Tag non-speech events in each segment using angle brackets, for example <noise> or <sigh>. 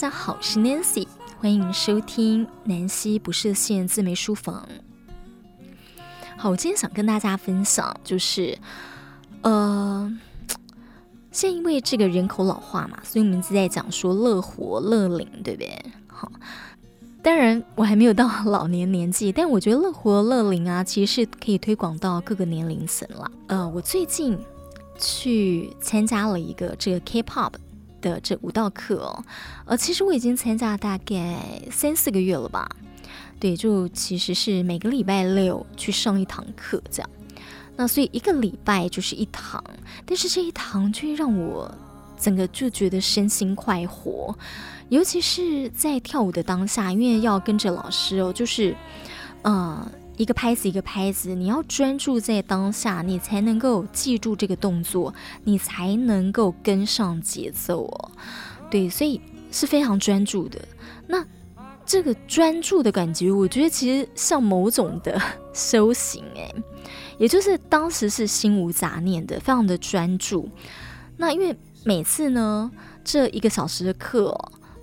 大家好，我是 Nancy，欢迎收听南希不设限自媒书房。好，我今天想跟大家分享，就是呃，现因为这个人口老化嘛，所以我们一直在讲说乐活乐龄，对不对？好，当然我还没有到老年年纪，但我觉得乐活乐龄啊，其实是可以推广到各个年龄层了。呃，我最近去参加了一个这个 K-pop。的这舞蹈课哦，呃，其实我已经参加大概三四个月了吧，对，就其实是每个礼拜六去上一堂课这样，那所以一个礼拜就是一堂，但是这一堂就会让我整个就觉得身心快活，尤其是在跳舞的当下，因为要跟着老师哦，就是，呃。一个拍子一个拍子，你要专注在当下，你才能够记住这个动作，你才能够跟上节奏哦。对，所以是非常专注的。那这个专注的感觉，我觉得其实像某种的 <laughs> 修行诶，也就是当时是心无杂念的，非常的专注。那因为每次呢，这一个小时的课，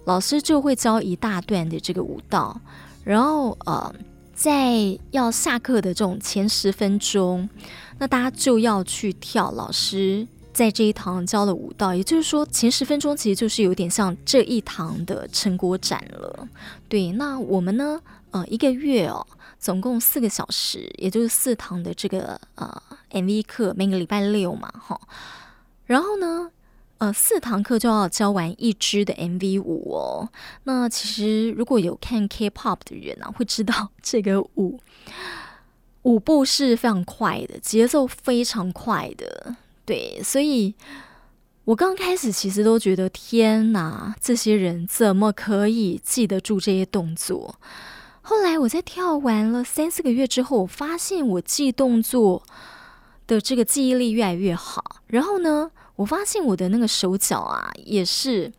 老师就会教一大段的这个舞蹈，然后呃。在要下课的这种前十分钟，那大家就要去跳老师在这一堂教的舞蹈，也就是说前十分钟其实就是有点像这一堂的成果展了。对，那我们呢，呃，一个月哦，总共四个小时，也就是四堂的这个呃 MV 课，每个礼拜六嘛，哈，然后呢。呃，四堂课就要教完一支的 MV 舞哦。那其实如果有看 K-pop 的人啊，会知道 <laughs> 这个舞舞步是非常快的，节奏非常快的。对，所以我刚开始其实都觉得天哪，这些人怎么可以记得住这些动作？后来我在跳完了三四个月之后，我发现我记动作的这个记忆力越来越好。然后呢，我发现我的那个手脚啊，也是，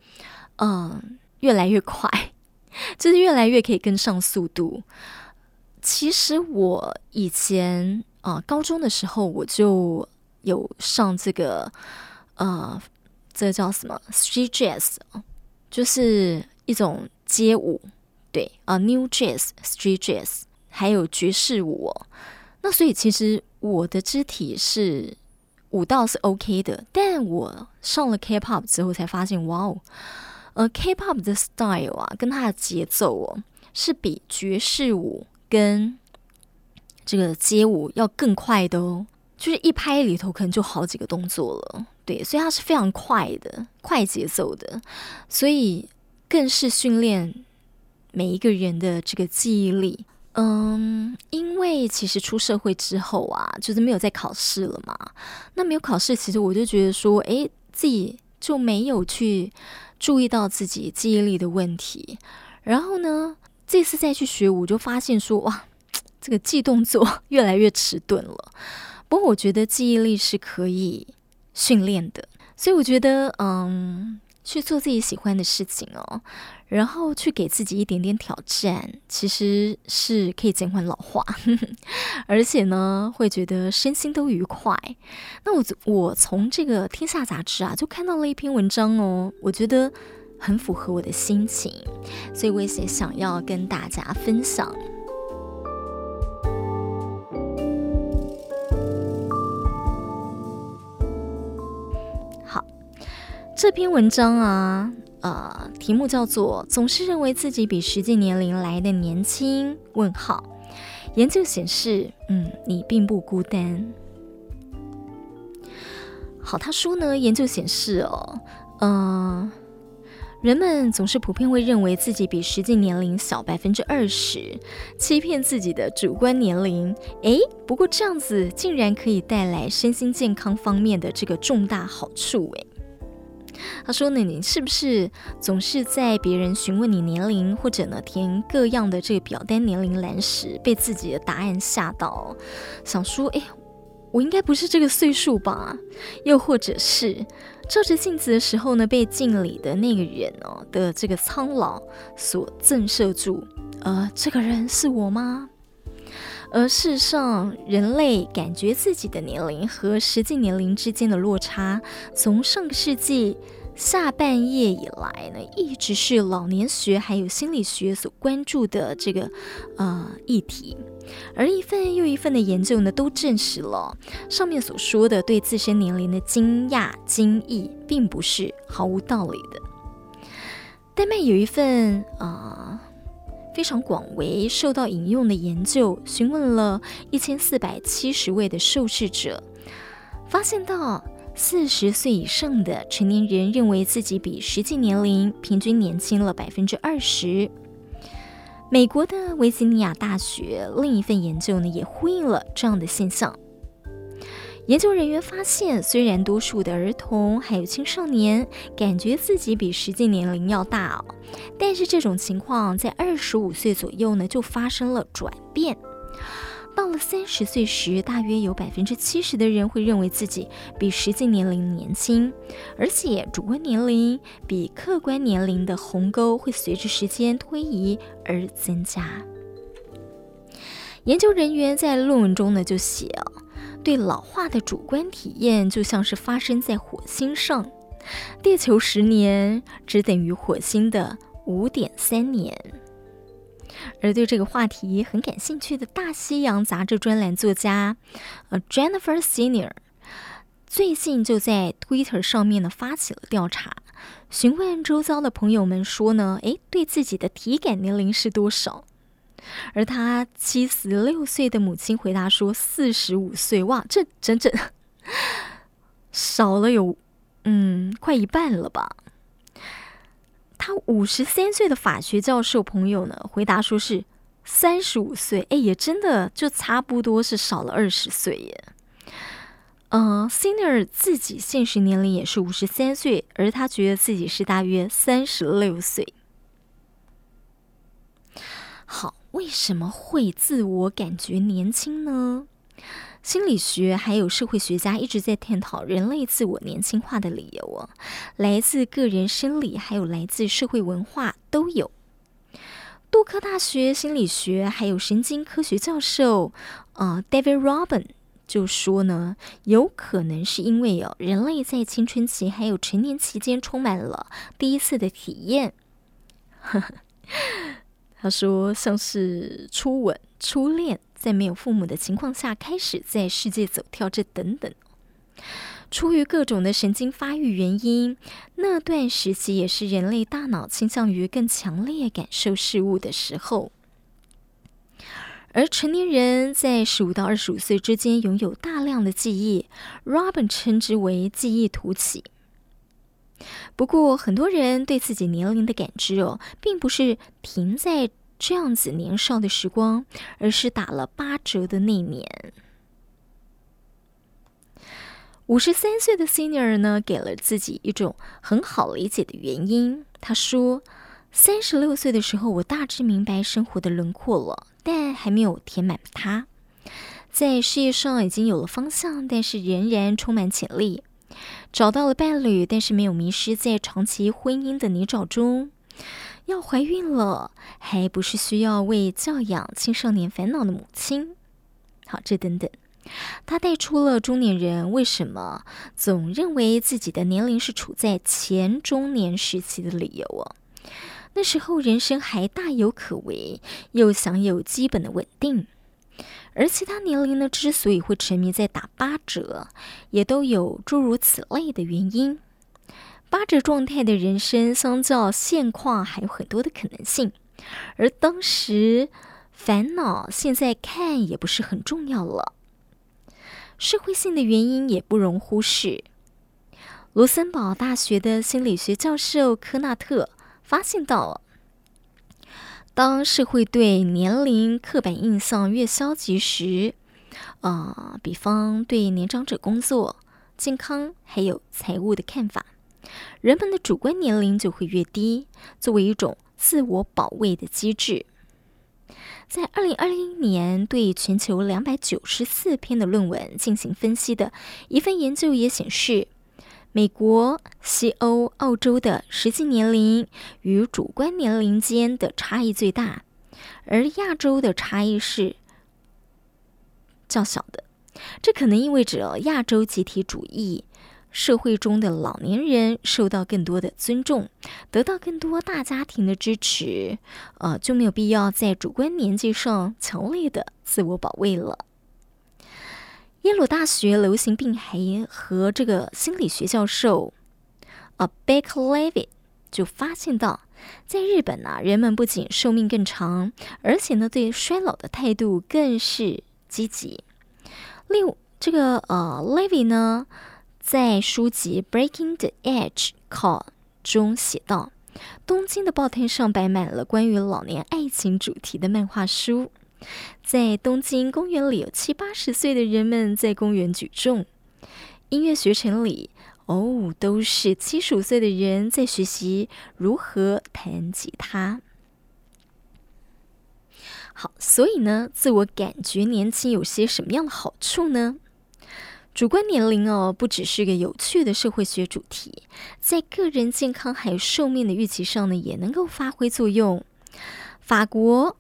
嗯，越来越快，<laughs> 就是越来越可以跟上速度。其实我以前啊，高中的时候我就有上这个，呃，这叫什么？Street Jazz，就是一种街舞，对啊，New Jazz、Street Jazz，还有爵士舞。那所以其实我的肢体是。舞蹈是 OK 的，但我上了 K-pop 之后才发现，哇哦，呃，K-pop 的 style 啊，跟它的节奏哦，是比爵士舞跟这个街舞要更快的哦，就是一拍里头可能就好几个动作了，对，所以它是非常快的，快节奏的，所以更是训练每一个人的这个记忆力。嗯，因为其实出社会之后啊，就是没有再考试了嘛。那没有考试，其实我就觉得说，诶，自己就没有去注意到自己记忆力的问题。然后呢，这次再去学舞，就发现说，哇，这个记动作 <laughs> 越来越迟钝了。不过我觉得记忆力是可以训练的，所以我觉得，嗯。去做自己喜欢的事情哦，然后去给自己一点点挑战，其实是可以减缓老化，<laughs> 而且呢，会觉得身心都愉快。那我我从这个《天下》杂志啊，就看到了一篇文章哦，我觉得很符合我的心情，所以我也想要跟大家分享。好这篇文章啊，呃，题目叫做“总是认为自己比实际年龄来的年轻”。问号。研究显示，嗯，你并不孤单。好，他说呢，研究显示哦，嗯、呃，人们总是普遍会认为自己比实际年龄小百分之二十，欺骗自己的主观年龄。诶，不过这样子竟然可以带来身心健康方面的这个重大好处，诶。他说呢，你是不是总是在别人询问你年龄，或者呢填各样的这个表单年龄栏时，被自己的答案吓到，想说，哎，我应该不是这个岁数吧？又或者是照着镜子的时候呢，被镜里的那个人哦的这个苍老所震慑住，呃，这个人是我吗？而事实上，人类感觉自己的年龄和实际年龄之间的落差，从上个世纪下半叶以来呢，一直是老年学还有心理学所关注的这个呃议题，而一份又一份的研究呢，都证实了上面所说的对自身年龄的惊讶惊异，并不是毫无道理的。丹麦有一份啊、非常广为受到引用的研究，询问了一千四百七十位的受试者，发现到。四十岁以上的成年人认为自己比实际年龄平均年轻了百分之二十。美国的维吉尼亚大学另一份研究呢，也呼应了这样的现象。研究人员发现，虽然多数的儿童还有青少年感觉自己比实际年龄要大，但是这种情况在二十五岁左右呢，就发生了转变。到了三十岁时，大约有百分之七十的人会认为自己比实际年龄年轻，而且主观年龄比客观年龄的鸿沟会随着时间推移而增加。研究人员在论文中呢就写，对老化的主观体验就像是发生在火星上，地球十年只等于火星的五点三年。而对这个话题很感兴趣的《大西洋》杂志专栏作家，呃，Jennifer Senior，最近就在 Twitter 上面呢发起了调查，询问周遭的朋友们说呢，诶，对自己的体感年龄是多少？而他七十六岁的母亲回答说四十五岁，哇，这整整 <laughs> 少了有嗯快一半了吧。他五十三岁的法学教授朋友呢，回答说是三十五岁，哎，也真的就差不多是少了二十岁耶。呃，Senior 自己现实年龄也是五十三岁，而他觉得自己是大约三十六岁。好，为什么会自我感觉年轻呢？心理学还有社会学家一直在探讨人类自我年轻化的理由哦，来自个人生理，还有来自社会文化都有。杜克大学心理学还有神经科学教授、呃、David Robin 就说呢，有可能是因为哦，人类在青春期还有成年期间充满了第一次的体验。<laughs> 他说，像是初吻、初恋。在没有父母的情况下，开始在世界走跳，这等等，出于各种的神经发育原因，那段时期也是人类大脑倾向于更强烈感受事物的时候。而成年人在十五到二十五岁之间拥有大量的记忆，Robin 称之为记忆突起。不过，很多人对自己年龄的感知哦，并不是停在。这样子年少的时光，而是打了八折的那年。五十三岁的 Senior 呢，给了自己一种很好理解的原因。他说：“三十六岁的时候，我大致明白生活的轮廓了，但还没有填满它。在事业上已经有了方向，但是仍然充满潜力。找到了伴侣，但是没有迷失在长期婚姻的泥沼中。”要怀孕了，还不是需要为教养青少年烦恼的母亲。好，这等等，他带出了中年人为什么总认为自己的年龄是处在前中年时期的理由哦。那时候人生还大有可为，又享有基本的稳定。而其他年龄呢，之所以会沉迷在打八折，也都有诸如此类的原因。八折状态的人生，相较现况还有很多的可能性，而当时烦恼，现在看也不是很重要了。社会性的原因也不容忽视。卢森堡大学的心理学教授科纳特发现到，当社会对年龄刻板印象越消极时，啊、呃，比方对年长者工作、健康还有财务的看法。人们的主观年龄就会越低，作为一种自我保卫的机制。在二零二零年对全球两百九十四篇的论文进行分析的一份研究也显示，美国、西欧、澳洲的实际年龄与主观年龄间的差异最大，而亚洲的差异是较小的。这可能意味着亚洲集体主义。社会中的老年人受到更多的尊重，得到更多大家庭的支持，呃，就没有必要在主观年纪上强烈的自我保卫了。耶鲁大学流行病学和这个心理学教授啊贝克莱维就发现到，在日本呢、人们不仅寿命更长，而且呢，对衰老的态度更是积极。例如，这个呃，Levy 呢，在书籍《Breaking the Edge Code》中写道：“东京的报摊上摆满了关于老年爱情主题的漫画书，在东京公园里有七八十岁的人们在公园举重，音乐学城里哦，都是七十五岁的人在学习如何弹吉他。”好，所以呢，自我感觉年轻有些什么样的好处呢？主观年龄哦，不只是个有趣的社会学主题，在个人健康还有寿命的预期上呢，也能够发挥作用。法国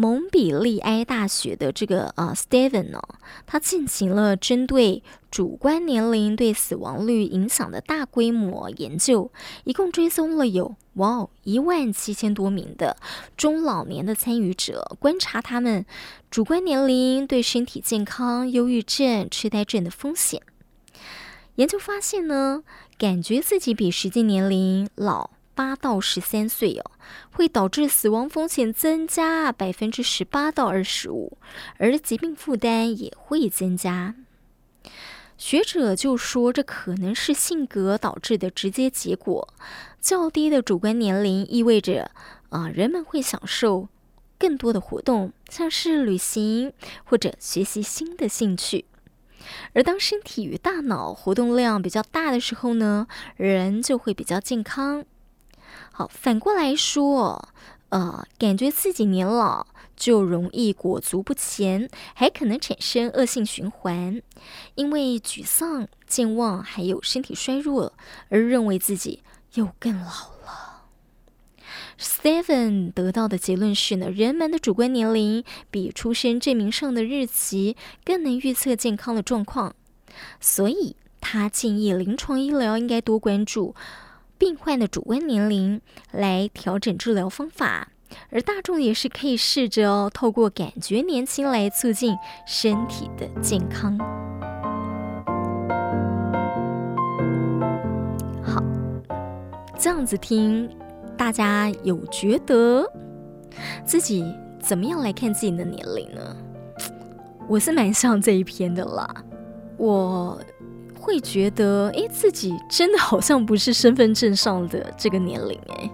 蒙彼利埃大学的这个呃 Steven 呢，他进行了针对主观年龄对死亡率影响的大规模研究，一共追踪了有哇一万七千多名的中老年的参与者，观察他们主观年龄对身体健康、忧郁症、痴呆症的风险。研究发现呢，感觉自己比实际年龄老八到十三岁哦，会导致死亡风险增加百分之十八到二十五，而疾病负担也会增加。学者就说，这可能是性格导致的直接结果。较低的主观年龄意味着，啊、人们会享受更多的活动，像是旅行或者学习新的兴趣。而当身体与大脑活动量比较大的时候呢，人就会比较健康。好，反过来说，呃，感觉自己年老，就容易裹足不前，还可能产生恶性循环，因为沮丧、健忘，还有身体衰弱，而认为自己又更老了。Steven 得到的结论是呢，人们的主观年龄比出生证明上的日期更能预测健康的状况，所以他建议临床医疗应该多关注病患的主观年龄，来调整治疗方法。而大众也是可以试着哦，透过感觉年轻来促进身体的健康。好，这样子听，大家有觉得自己怎么样来看自己的年龄呢？<tsk> 我是蛮 <laughs> 像这一篇的啦，我会觉得，诶，自己真的好像不是身份证上的这个年龄，诶。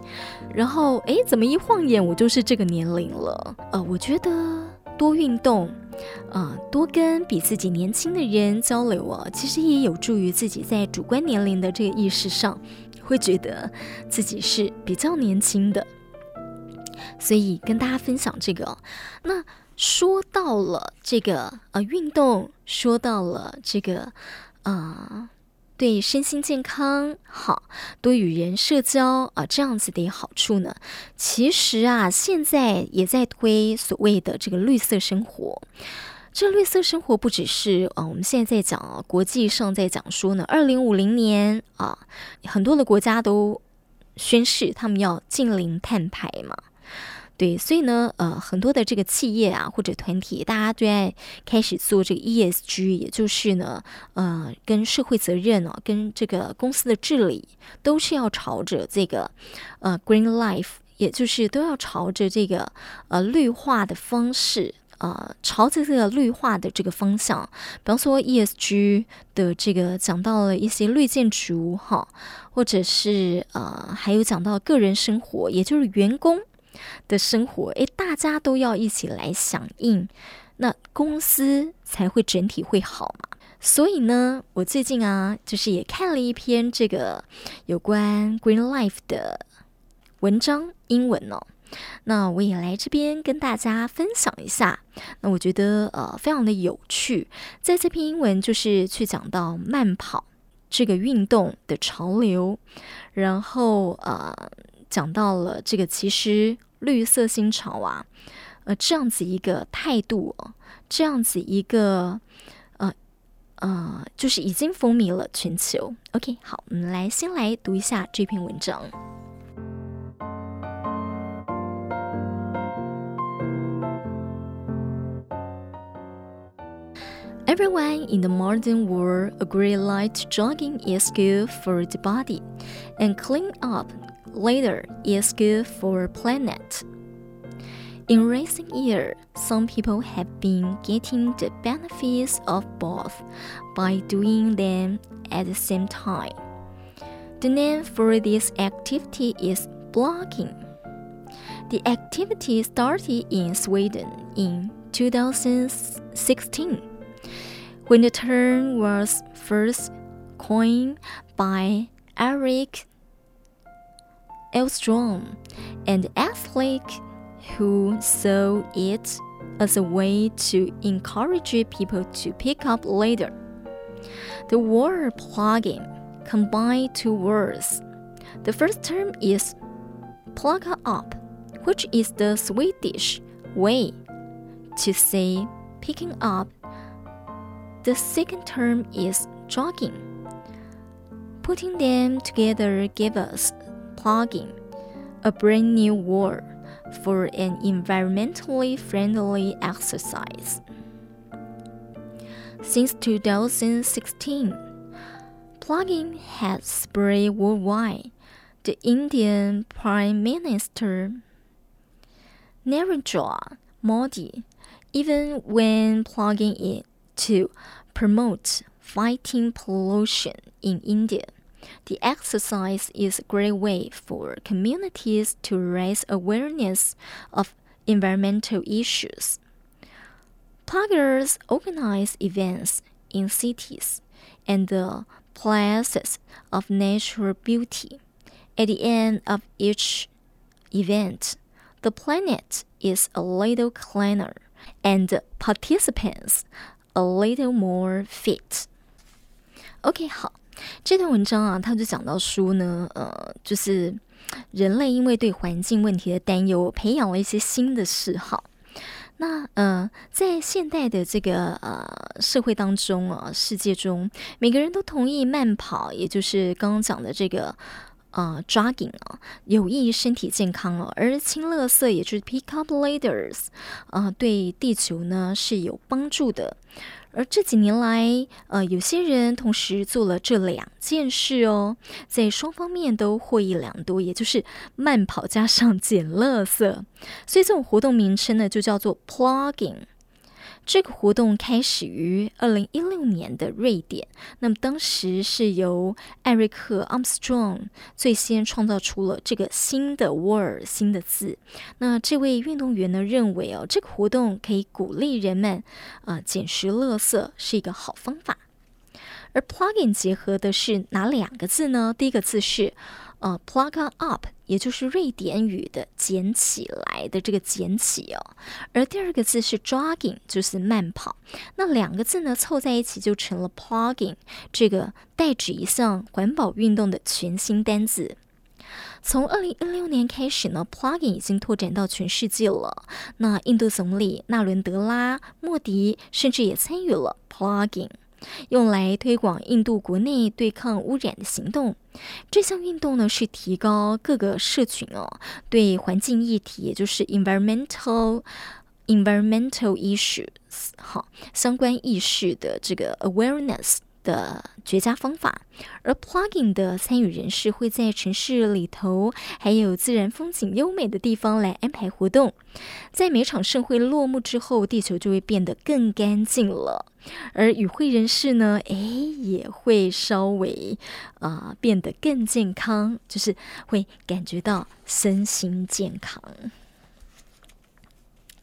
然后，哎，怎么一晃眼我就是这个年龄了？呃，我觉得多运动，啊、多跟比自己年轻的人交流啊，其实也有助于自己在主观年龄的这个意识上，会觉得自己是比较年轻的。所以跟大家分享这个。那说到了这个呃运动，说到了这个啊。对身心健康好，多与人社交啊，这样子的好处呢。其实啊，现在也在推所谓的这个绿色生活。这绿色生活不只是啊，我们现在在讲啊，国际上在讲说呢，二零五零年啊，很多的国家都宣誓他们要净零碳排嘛。对，所以呢，呃，很多的这个企业啊或者团体，大家都在开始做这个 ESG，也就是呢，呃，跟社会责任啊，跟这个公司的治理，都是要朝着这个呃 Green Life，也就是都要朝着这个呃绿化的方式，呃，朝着这个绿化的这个方向。比方说 ESG 的这个讲到了一些绿建筑哈，或者是呃，还有讲到个人生活，也就是员工。的生活，诶，大家都要一起来响应，那公司才会整体会好嘛。所以呢，我最近啊，就是也看了一篇这个有关 Green Life 的文章，英文哦。那我也来这边跟大家分享一下。那我觉得呃，非常的有趣。在这篇英文就是去讲到慢跑这个运动的潮流，然后呃。讲到了这个，其实绿色新潮啊，呃，这样子一个态度，这样子一个，呃呃，就是已经风靡了全球。OK，好，我们来先来读一下这篇文章。Everyone in the modern world agree light jogging is good for the body, and clean up later is good for planet. In recent years, some people have been getting the benefits of both by doing them at the same time. The name for this activity is blogging. The activity started in Sweden in 2016 when the term was first coined by Erik Edström, an athlete who saw it as a way to encourage people to pick up later. The word plugging combines two words. The first term is plugga up, which is the Swedish way to say picking up. The second term is jogging. Putting them together gave us plugging, a brand new word for an environmentally friendly exercise. Since 2016, plugging has spread worldwide. The Indian Prime Minister Narendra Modi even when plugging it to promote fighting pollution in India. The exercise is a great way for communities to raise awareness of environmental issues. Pluggers organize events in cities and the places of natural beauty. At the end of each event, the planet is a little cleaner and participants a little more fit. OK，好。这段文章啊，他就讲到书呢，呃，就是人类因为对环境问题的担忧，培养了一些新的嗜好。那呃，在现代的这个呃社会当中啊，世界中，每个人都同意慢跑，也就是刚刚讲的这个呃 jogging 啊，有益于身体健康哦。而清垃圾，也就是 pick up litters 啊，对地球呢是有帮助的。而这几年来，呃，有些人同时做了这两件事哦，在双方面都获益良多，也就是慢跑加上捡垃圾，所以这种活动名称呢就叫做 plugging。这个活动开始于二零一六年的瑞典，那么当时是由艾瑞克·阿姆斯壮最先创造出了这个新的 word 新的字。那这位运动员呢认为哦，这个活动可以鼓励人们啊、呃、捡拾垃圾是一个好方法。而 plug in 结合的是哪两个字呢？第一个字是呃 plugga up。也就是瑞典语的“捡起来”的这个“捡起”哦，而第二个字是 jogging，就是慢跑。那两个字呢凑在一起就成了 plugging，这个代指一项环保运动的全新单字。从二零一六年开始呢，plugging 已经拓展到全世界了。那印度总理纳伦德拉·莫迪甚至也参与了 plugging。用来推广印度国内对抗污染的行动。这项运动呢，是提高各个社群哦对环境议题，也就是 environmental environmental issues 好相关意识的这个 awareness。的绝佳方法，而 Plugin 的参与人士会在城市里头，还有自然风景优美的地方来安排活动。在每场盛会落幕之后，地球就会变得更干净了，而与会人士呢，哎，也会稍微啊、变得更健康，就是会感觉到身心健康。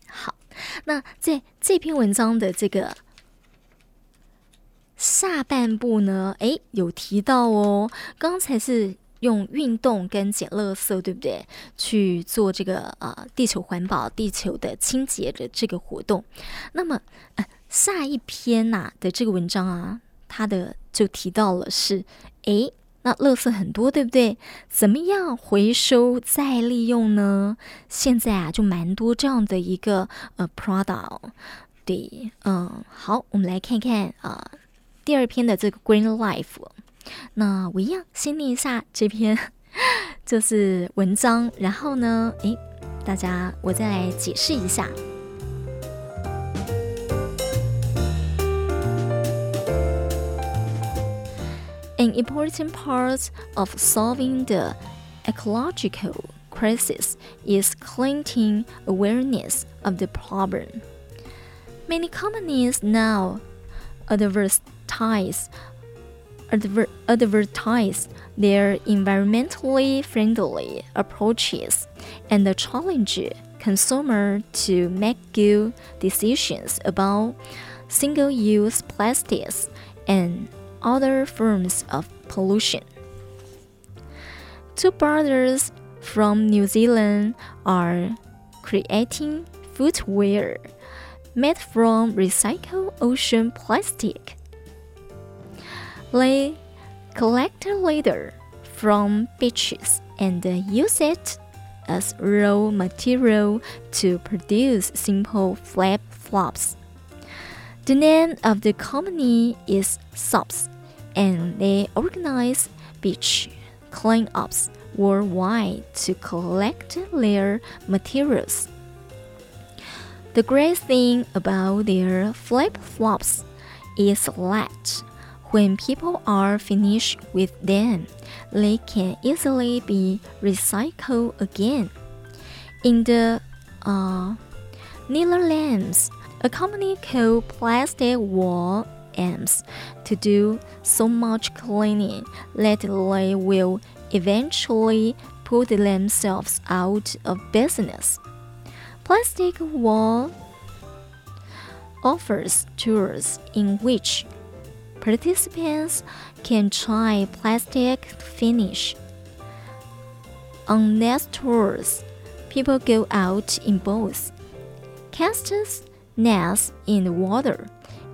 好，那在这篇文章的这个。下半部呢，诶，有提到哦。刚才是用运动跟捡垃圾，对不对？去做这个呃地球环保、地球的清洁的这个活动。那么，呃，下一篇呐、的这个文章啊，它的就提到了是，诶，那垃圾很多，对不对？怎么样回收再利用呢？现在啊，就蛮多这样的一个呃 product。对，嗯，好，我们来看看啊。第二篇的这个 Green Life。那我一样先念一下这篇，就是文章，然后呢，诶，大家我再来解释一下。An important part of solving the ecological crisis is creating awareness of the problem. Many companies now advertise adver advertise their environmentally friendly approaches and challenge consumers to make good decisions about single-use plastics and other forms of pollution. Two brothers from New Zealand are creating footwear made from recycled ocean plastic. They collect litter from beaches and use it as raw material to produce simple flip flops. The name of the company is SOPS, and they organize beach cleanups worldwide to collect their materials. The great thing about their flip flops is that when people are finished with them, they can easily be recycled again. In the uh, Netherlands, a company called Plastic Wall aims to do so much cleaning that they will eventually put themselves out of business. Plastic Wall offers tours in which participants can try plastic finish. On nest tours, people go out in boats, cast nets in the water,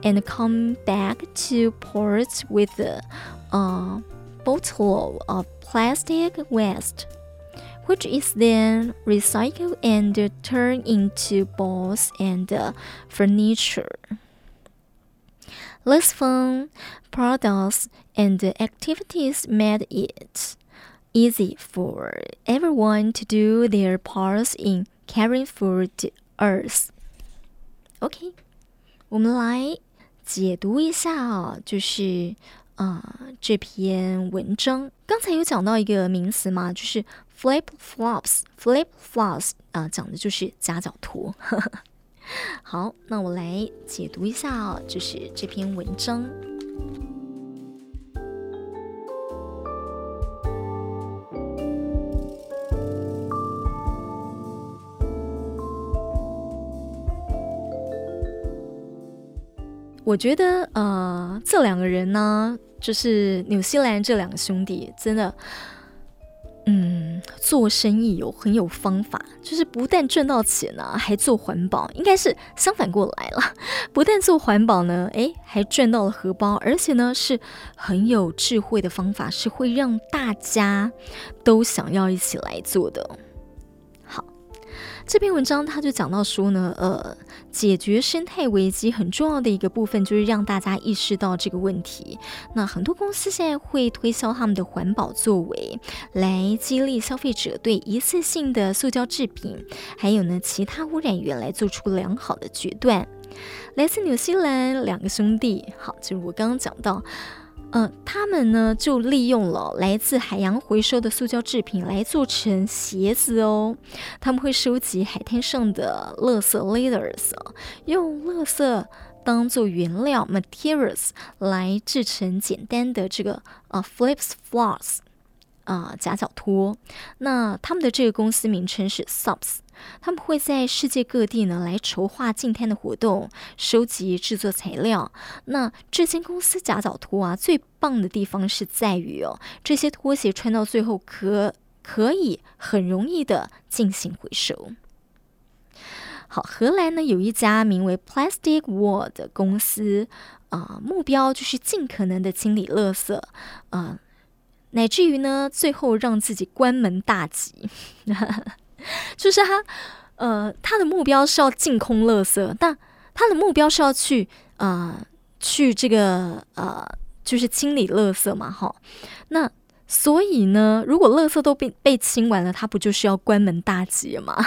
and come back to port with a, bottle of plastic waste, which is then recycled and turned into balls and uh, furniture. Less fun products and activities made it easy for everyone to do their parts in caring for the earth. OK，我们来解读一下啊，就是啊、呃、这篇文章。刚才有讲到一个名词嘛，就是 flip flops。flip flops 啊、呃，讲的就是夹脚拖。 <laughs> 好，那我来解读一下，就是这篇文章。我觉得，呃，这两个人呢，就是纽西兰这两个兄弟，真的，嗯，做生意有很有方法，就是不但赚到钱呢，还做环保，应该是相反过来了，<laughs> 不但做环保呢，诶，还赚到了荷包，而且呢，是很有智慧的方法，是会让大家都想要一起来做的。这篇文章他就讲到说呢，呃，解决生态危机很重要的一个部分就是让大家意识到这个问题。那很多公司现在会推销他们的环保作为，来激励消费者对一次性的塑胶制品，还有呢其他污染源来做出良好的决断。来自纽西兰两个兄弟，好，就是我刚刚讲到。嗯，他们呢就利用了来自海洋回收的塑胶制品来做成鞋子哦。他们会收集海滩上的垃圾 leaders，用垃圾当做原料 materials 来制成简单的这个呃 flips flops 啊夹脚拖。那他们的这个公司名称是 SOPS。他们会在世界各地呢来筹划净滩的活动，收集制作材料。那这间公司夹脚拖啊，最棒的地方是在于哦，这些拖鞋穿到最后可可以很容易的进行回收。好，荷兰呢有一家名为 Plastic Wall 的公司啊，目标就是尽可能的清理垃圾啊，呃，乃至于呢最后让自己关门大吉。<laughs> 就是他，呃，他的目标是要净空垃圾，但他的目标是要去，呃，去这个呃，就是清理垃圾嘛，哈。那所以呢，如果垃圾都被被清完了，他不就是要关门大吉了吗？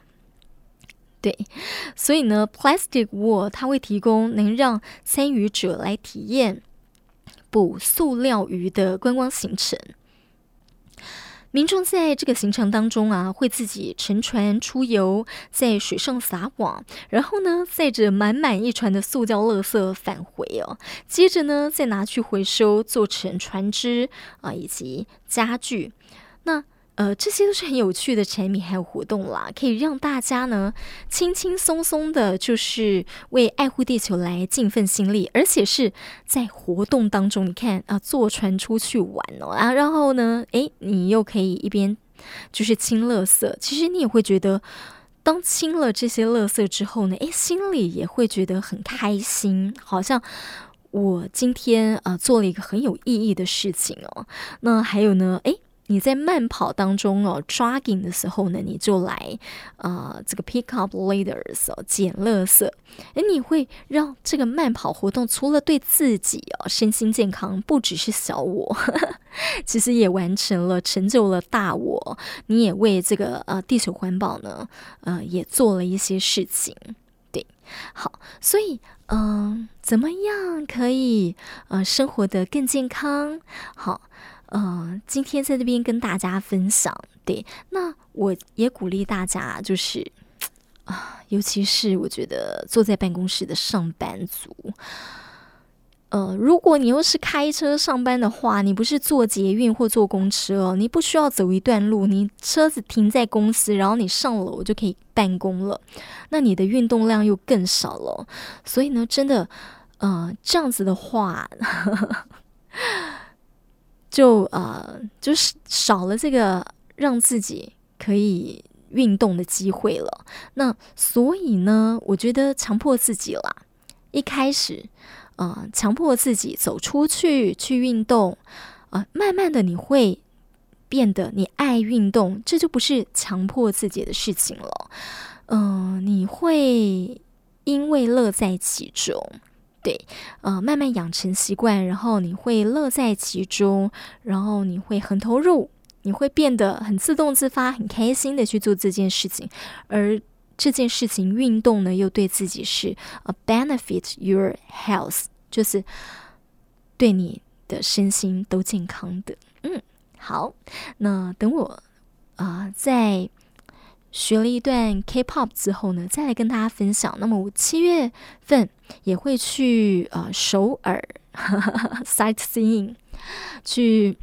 <laughs> 对，所以呢，Plastic World 它会提供能让参与者来体验捕塑料鱼的观光行程。民众在这个行程当中啊，会自己乘船出游，在水上撒网，然后呢，载着满满一船的塑胶垃圾返回哦，接着呢，再拿去回收，做成船只啊以及家具。那呃，这些都是很有趣的产品还有活动啦，可以让大家呢轻轻松松的，就是为爱护地球来尽份心力，而且是在活动当中，你看啊，坐船出去玩哦啊，然后呢，诶，你又可以一边就是清垃圾，其实你也会觉得，当清了这些垃圾之后呢，诶，心里也会觉得很开心，好像我今天啊做了一个很有意义的事情哦。那还有呢，诶。你在慢跑当中哦，jogging 的时候呢，你就来呃这个 pick up leaders 哦，捡垃圾。哎，你会让这个慢跑活动除了对自己哦身心健康，不只是小我，呵 <laughs> 呵其实也完成了成就了大我。你也为这个呃地球环保呢，呃也做了一些事情。对，好，所以嗯、怎么样可以呃生活得更健康？好。呃，今天在这边跟大家分享，对，那我也鼓励大家，就是啊、尤其是我觉得坐在办公室的上班族，呃，如果你又是开车上班的话，你不是坐捷运或坐公车，你不需要走一段路，你车子停在公司，然后你上楼就可以办公了，那你的运动量又更少了，所以呢，真的，呃，这样子的话。呵 <laughs> 呵就呃，就是少了这个让自己可以运动的机会了。那所以呢，我觉得强迫自己啦，一开始，呃，强迫自己走出去去运动，呃，慢慢的你会变得你爱运动，这就不是强迫自己的事情了。嗯、你会因为乐在其中。对，呃，慢慢养成习惯，然后你会乐在其中，然后你会很投入，你会变得很自动自发、很开心的去做这件事情，而这件事情运动呢，又对自己是 a benefit your health，就是对你的身心都健康的。嗯，好，那等我啊、呃，在。学了一段 K-pop 之后呢，再来跟大家分享。那么我七月份也会去呃首尔 <laughs> sightseeing 去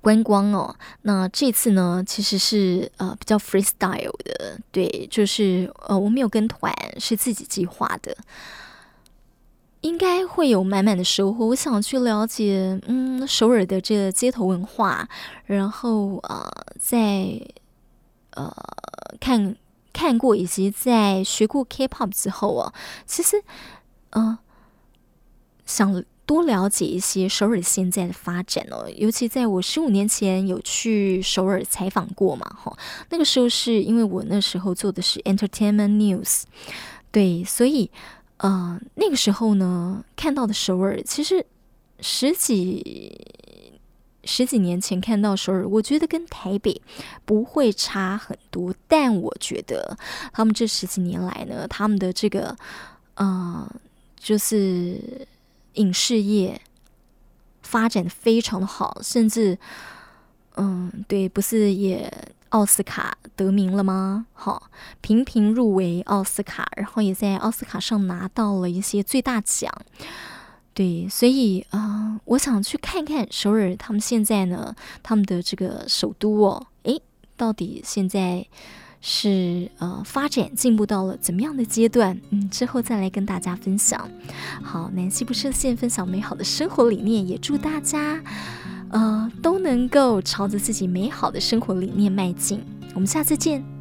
观光哦。那这次呢，其实是呃比较 freestyle 的，对，就是呃我没有跟团，是自己计划的，应该会有满满的收获。我想去了解嗯首尔的这个街头文化，然后呃在。呃，看看过以及在学过 K-pop 之后啊，其实，嗯、想多了解一些首尔现在的发展哦。尤其在我十五年前有去首尔采访过嘛，哈，那个时候是因为我那时候做的是 Entertainment News，对，所以，呃，那个时候呢，看到的首尔其实十几。十几年前看到首尔，我觉得跟台北不会差很多，但我觉得他们这十几年来呢，他们的这个，呃，就是影视业发展的非常的好，甚至，嗯，对，不是也奥斯卡得名了吗？好，频频入围奥斯卡，然后也在奥斯卡上拿到了一些最大奖。对，所以啊、我想去看看首尔，他们现在呢，他们的这个首都哦，诶，到底现在是呃发展进步到了怎么样的阶段？嗯，之后再来跟大家分享。好，南希不设限，分享美好的生活理念，也祝大家呃都能够朝着自己美好的生活理念迈进。我们下次见。